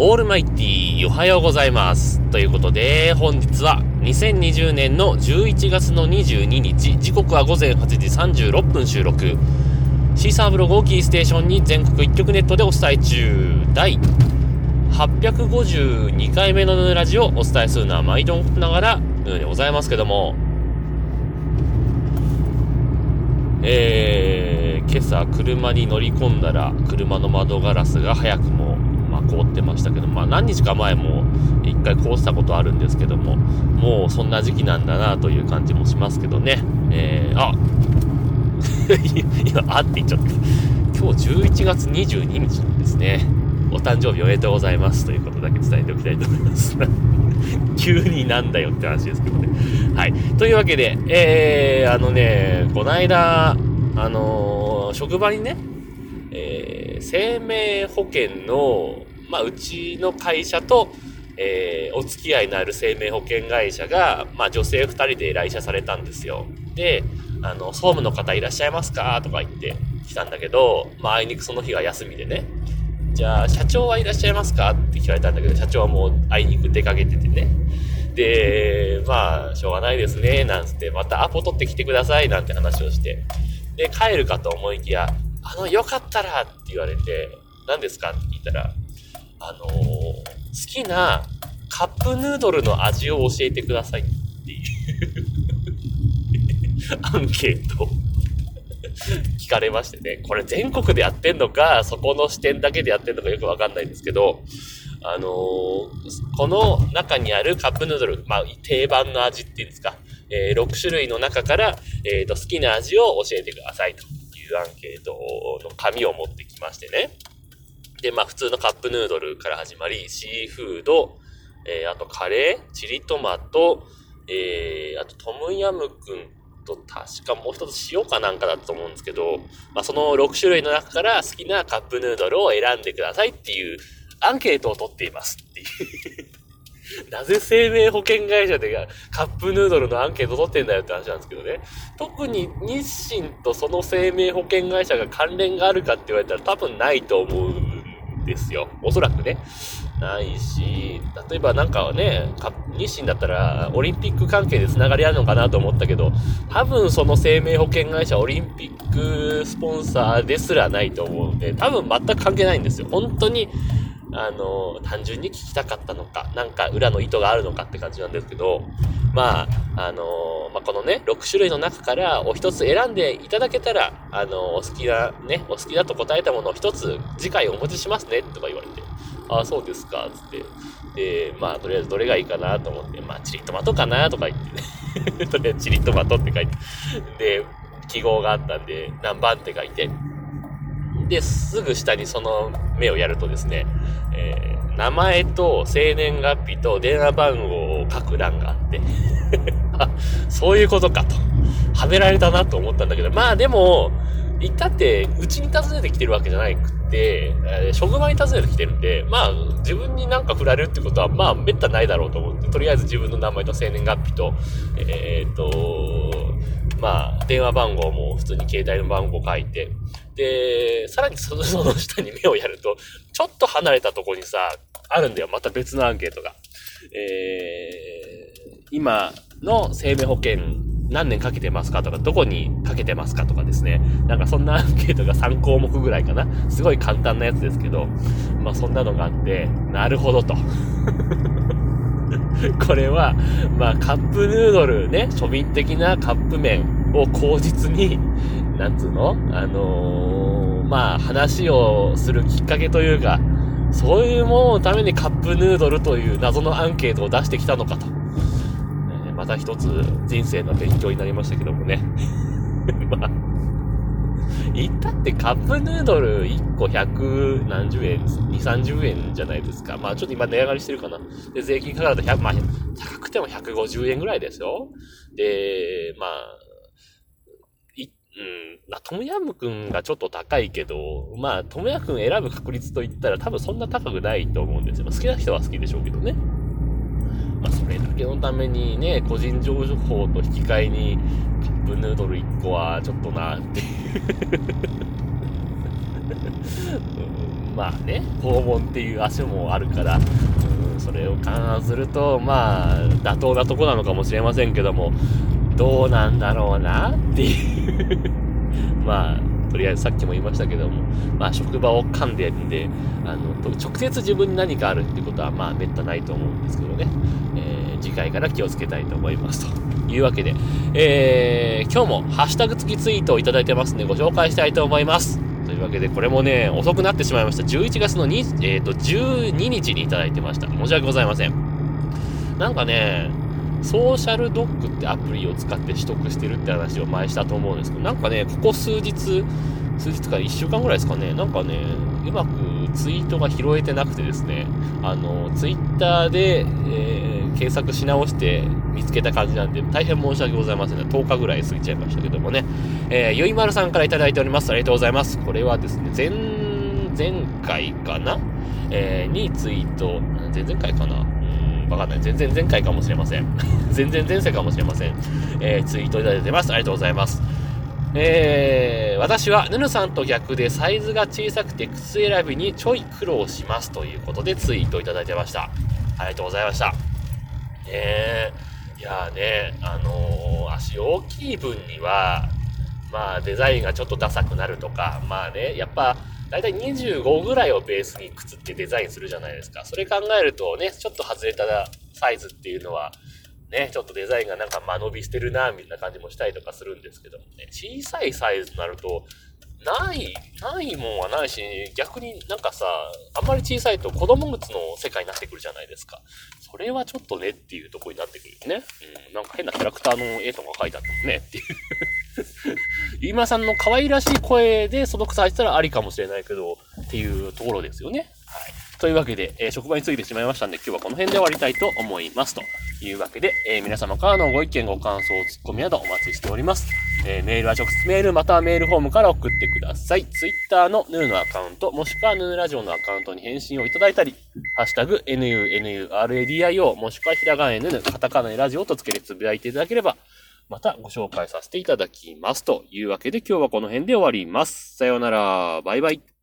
オールマイティーおはようございます。ということで、本日は2020年の11月の22日、時刻は午前8時36分収録。シーサーブログをキーステーションに全国一曲ネットでお伝え中。第852回目のラジオをお伝えするのは毎度ながらのようでございますけども、えー、今朝車に乗り込んだら車の窓ガラスが早くも、凍ってましたけど、まあ、何日か前も一回凍ってたことあるんですけども、もうそんな時期なんだなという感じもしますけどね。えー、あ 今、あって言っちゃった。今日11月22日なんですね。お誕生日おめでとうございますということだけ伝えておきたいと思います。急になんだよって話ですけどね。はい。というわけで、えー、あのね、こないだ、あのー、職場にね、えー、生命保険のまあ、うちの会社と、えー、お付き合いのある生命保険会社が、まあ、女性2人で来社されたんですよ。で、あの、総務の方いらっしゃいますか？とか言って来たんだけど、まあ、あいにくその日が休みでね。じゃあ、社長はいらっしゃいますか？って聞かれたんだけど、社長はもうあいにく出かけててね。で、まあ、しょうがないですね、なんつって、またアポ取ってきてください、なんて話をして。で、帰るかと思いきや、あの、よかったらって言われて、何ですか？って聞いたら、あのー、好きなカップヌードルの味を教えてくださいっていうアンケート聞かれましてね、これ全国でやってんのか、そこの視点だけでやってんのかよくわかんないんですけど、あのー、この中にあるカップヌードル、まあ、定番の味っていうんですか、えー、6種類の中から、えーと、好きな味を教えてくださいというアンケートの紙を持ってきましてね。で、まあ普通のカップヌードルから始まり、シーフード、えー、あとカレー、チリトマト、えー、あとトムヤムクンと確かもう一つ塩かなんかだと思うんですけど、まあその6種類の中から好きなカップヌードルを選んでくださいっていうアンケートを取っています。っていう。なぜ生命保険会社でカップヌードルのアンケート取ってんだよって話なんですけどね。特に日清とその生命保険会社が関連があるかって言われたら多分ないと思う。ですよ。おそらくね。ないし、例えばなんかね、日清だったらオリンピック関係で繋がりあるのかなと思ったけど、多分その生命保険会社オリンピックスポンサーですらないと思うんで、多分全く関係ないんですよ。本当にあの、単純に聞きたかったのか、なんか裏の意図があるのかって感じなんですけど、まあ、あの、まあ、このね、6種類の中からお一つ選んでいただけたら、あの、お好きな、ね、お好きだと答えたものを一つ次回お持ちしますね、とか言われて、ああ、そうですか、つって。で、まあ、とりあえずどれがいいかなと思って、まあ、チリトマトかなとか言ってね。とりあえずチリトマトって書いて。で、記号があったんで、何番って書いて。で、すぐ下にその目をやるとですね、えー、名前と生年月日と電話番号を書く欄があって あ、そういうことかと。はめられたなと思ったんだけど、まあでも、行ったって、うちに訪ねてきてるわけじゃなくって、えー、職場に訪ねてきてるんで、まあ、自分になんか振られるってことは、まあ、めったないだろうと思って、とりあえず自分の名前と生年月日と、えー、っと、まあ、電話番号も普通に携帯の番号書いて、で、さらに その下に目をやると、ちょっと離れたとこにさ、あるんだよ。また別のアンケートが。えー、今の生命保険何年かけてますかとか、どこにかけてますかとかですね。なんかそんなアンケートが3項目ぐらいかな。すごい簡単なやつですけど、まあそんなのがあって、なるほどと。これは、まあ、カップヌードルね、庶民的なカップ麺を口実に、なんつうの？あのー、まあ、話をするきっかけというか、そういうもののためにカップヌードルという謎のアンケートを出してきたのかと。えまた一つ人生の勉強になりましたけどもね。まあ言ったってカップヌードル1個100何十円、2、30円じゃないですか。まあちょっと今値上がりしてるかな。で、税金かかると100、まあ高くても150円ぐらいですよ。で、まあ、うん、まあ、トムヤムくんがちょっと高いけど、まあ、トムヤムくん選ぶ確率といったら多分そんな高くないと思うんですよ。ま好きな人は好きでしょうけどね。まあ、それだけのためにね、個人情報と引き換えにカップヌードル1個はちょっとなっていう まあね、訪問っていう足もあるから、うん、それを勘案すると、まあ、妥当なとこなのかもしれませんけども、どうなんだろうなっていう まあ、とりあえずさっきも言いましたけども、まあ、職場を噛んでるんで、あの、直接自分に何かあるってことは、まあ、めったないと思うんですけどね、えー、次回から気をつけたいと思いますというわけで、えー、今日もハッシュタグ付きツイートをいただいてますんで、ご紹介したいと思います。というわけで、これもね、遅くなってしまいました。11月の2、えっ、ー、と、12日にいただいてました。申し訳ございません。なんかね、ソーシャルドッグってアプリを使って取得してるって話を前したと思うんですけど、なんかね、ここ数日、数日か1週間ぐらいですかね、なんかね、うまくツイートが拾えてなくてですね、あの、ツイッターで、えー、検索し直して見つけた感じなんで、大変申し訳ございません、ね。10日ぐらい過ぎちゃいましたけどもね。えー、ゆいまるさんから頂いております。ありがとうございます。これはですね、前、前回かな？えー、にツイート、前々回かな？わかんない。全然前回かもしれません。全然前世かもしれません。えー、ツイートいただいてます。ありがとうございます。えー、私はヌヌさんと逆でサイズが小さくて靴選びにちょい苦労しますということでツイートいただいてました。ありがとうございました。ねいやーね、あのー、足大きい分には、まあデザインがちょっとダサくなるとか、まあね、やっぱだいたい25ぐらいをベースに靴ってデザインするじゃないですか。それ考えるとね、ちょっと外れたサイズっていうのは、ね、ちょっとデザインがなんか間延びしてるな、みたいな感じもしたりとかするんですけどもね、小さいサイズとなると、ない、ないもんはないし、逆になんかさ、あんまり小さいと子供靴の世界になってくるじゃないですか。それはちょっとねっていうとこになってくるよね。うん、なんか変なキャラクターの絵とか書いてあってもんねっていうゆいまさんの可愛らしい声でその草入ったらありかもしれないけど、っていうところですよね。はい。というわけで、えー、職場についてしまいましたんで、今日はこの辺で終わりたいと思います。というわけで、えー、皆様からのご意見、ご感想、ツッコミなどお待ちしております。えー、メールは直接メールまたはメールフォームから送ってください。Twitter のヌーのアカウント、もしくはヌーラジオのアカウントに返信をいただいたり、ハッシュタグ、NUNURADIO、もしくはひらがな N、カタカナラジオとつけてつぶやいていただければ、またご紹介させていただきます。というわけで今日はこの辺で終わります。さようなら。バイバイ。